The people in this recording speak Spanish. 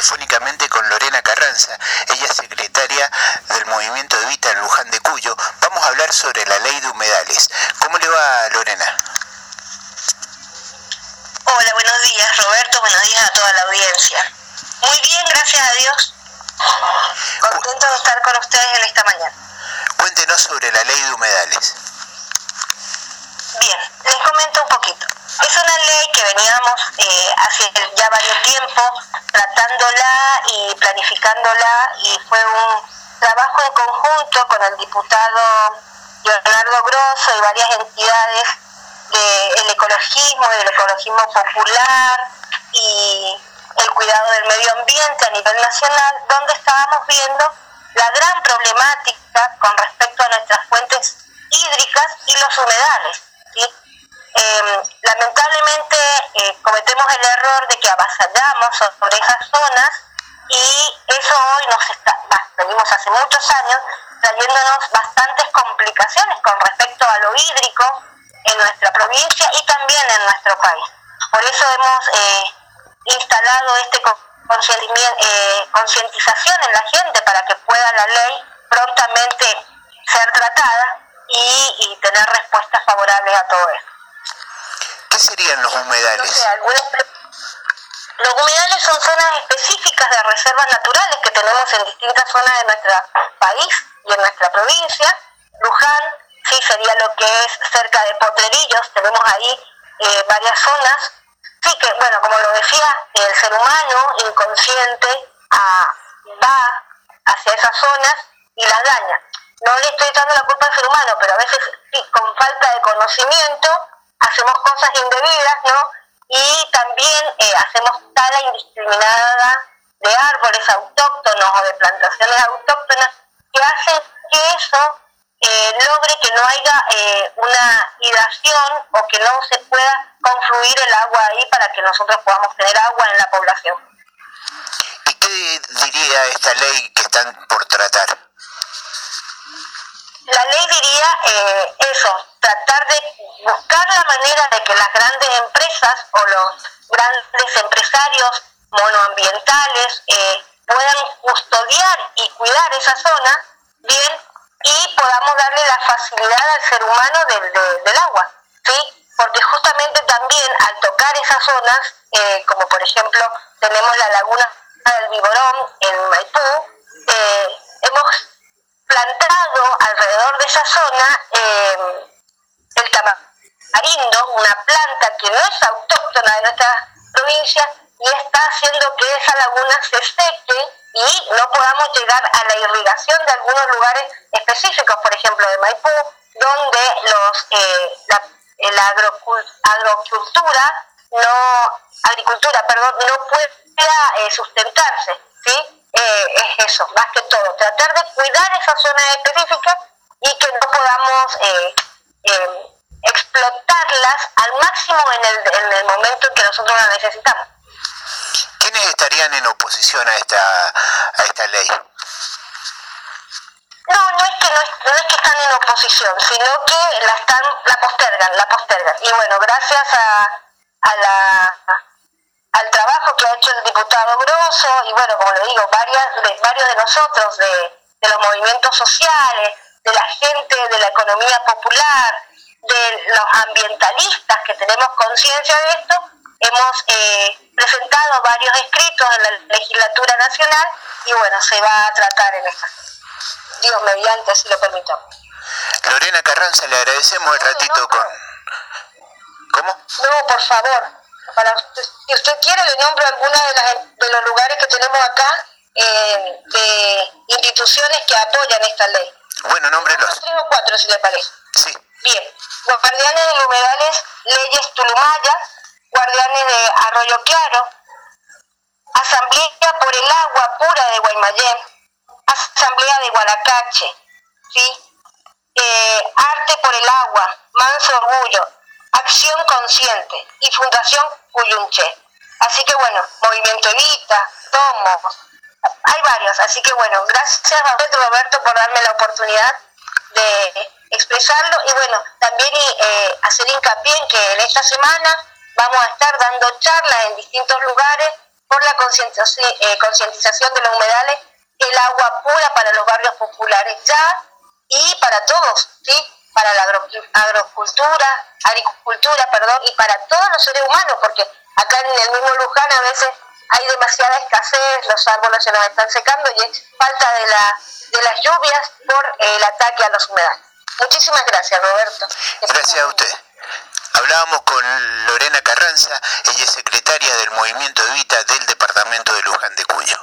telefónicamente con Lorena Carranza. Ella es secretaria del movimiento Evita Luján de Cuyo. Vamos a hablar sobre la ley de humedales. ¿Cómo le va, Lorena? Hola, buenos días, Roberto. Buenos días a toda la audiencia. Muy bien, gracias a Dios. Contento de estar con ustedes en esta mañana. Cuéntenos sobre la ley de humedales. Bien, les comento un poquito. Es una ley que veníamos eh, hace ya varios tiempo tratándola y planificándola y fue un trabajo en conjunto con el diputado Leonardo Grosso y varias entidades del ecologismo, del ecologismo popular y el cuidado del medio ambiente a nivel nacional, donde estábamos viendo la gran problemática con respecto a nuestras fuentes hídricas y los humedales. El error de que avasallamos sobre esas zonas y eso hoy nos está, venimos hace muchos años trayéndonos bastantes complicaciones con respecto a lo hídrico en nuestra provincia y también en nuestro país. Por eso hemos eh, instalado este eh, concientización en la gente para que pueda la ley prontamente ser tratada y, tener respuestas favorables a todo esto. ¿Qué serían los humedales? los humedales son zonas específicas de reservas naturales que tenemos en distintas zonas de nuestro país y en nuestra provincia. Luján, sí, sería lo que es cerca de Potrerillos, tenemos ahí eh, varias zonas. Sí, que, bueno, como lo decía, el ser humano inconsciente ah, va hacia esas zonas y las daña no le estoy echando la culpa al ser humano, pero a veces sí, con falta de conocimiento hacemos cosas indebidas, ¿no? Y también eh, hacemos tala indiscriminada de árboles autóctonos o de plantaciones autóctonas que hacen que eso eh, logre que no haya eh, una hidratación o que no se pueda confluir el agua ahí para que nosotros podamos tener agua en la población. ¿Y qué diría esta ley que están por tratar? la ley diría eh, eso, tratar de buscar la manera de que las grandes empresas o los grandes empresarios monoambientales eh, puedan custodiar y cuidar esa zona bien y podamos darle la facilidad al ser humano del, del agua, ¿sí? Porque justamente también al tocar esas zonas, eh, como por ejemplo tenemos la laguna del Viborón en Maipú, hemos plantado alrededor de esa zona eh, tamarindo, una planta que no es autóctona de nuestra provincia y está haciendo que esa laguna se seque y no podamos llegar a la irrigación de algunos lugares específicos, por ejemplo de Maipú, donde los eh, la, la agrocultura no agricultura perdón no pueda eh, sustentarse sí eh, es eso, más que todo, tratar de cuidar esa zona específica y que no podamos eh, em, explotarlas al máximo en el, en el momento en que nosotros la necesitamos. ¿Quiénes estarían en oposición a esta, a esta ley? No, no es que no, no es que están en oposición, sino que la están, la postergan, la postergan. Y bueno, gracias a, a la al trabajo que ha hecho el diputado Grosso y bueno, como le digo, varias, de, varios de nosotros, de, los movimientos sociales, de la gente de la economía popular, de los ambientalistas que tenemos conciencia de esto, hemos eh, presentado varios escritos en la legislatura nacional y bueno, se va a tratar en esta. Dios mediante, si lo permitamos. Lorena Carranza, le agradecemos el ratito con... ¿Cómo? No, por favor. Para, si usted quiere, le nombro algunos de, de los lugares que tenemos acá eh, de instituciones que apoyan esta ley. Bueno, nómbrelos. Tres o cuatro, si le parece. Sí. Bien. Guardianes de humedales, leyes Tulumaya, guardianes de Arroyo Claro, Asamblea por el Agua Pura de Guaymallén, Asamblea de Gualacache, ¿sí? Eh, Arte por el Agua, Manso Orgullo, Acción Consciente y Fundación Cuyunche. Así que bueno, Movimiento Evita, Tomo, hay varios. Así que bueno, gracias a Roberto por darme la oportunidad de expresarlo y bueno, también eh, hacer hincapié en que en esta semana vamos a estar dando charlas en distintos lugares por la eh, concientización de los humedales, el agua pura para los barrios populares ya y para todos, ¿sí? para la agrocultura, agricultura, perdón, y para todos los seres humanos, porque acá en el mismo Luján a veces hay demasiada escasez, los árboles se nos están secando y es falta de, la, de las lluvias por el ataque a los humedales. Muchísimas gracias, Roberto. Gracias a usted. Hablábamos con Lorena Carranza, ella es secretaria del Movimiento Evita del Departamento de Luján de Cuyo.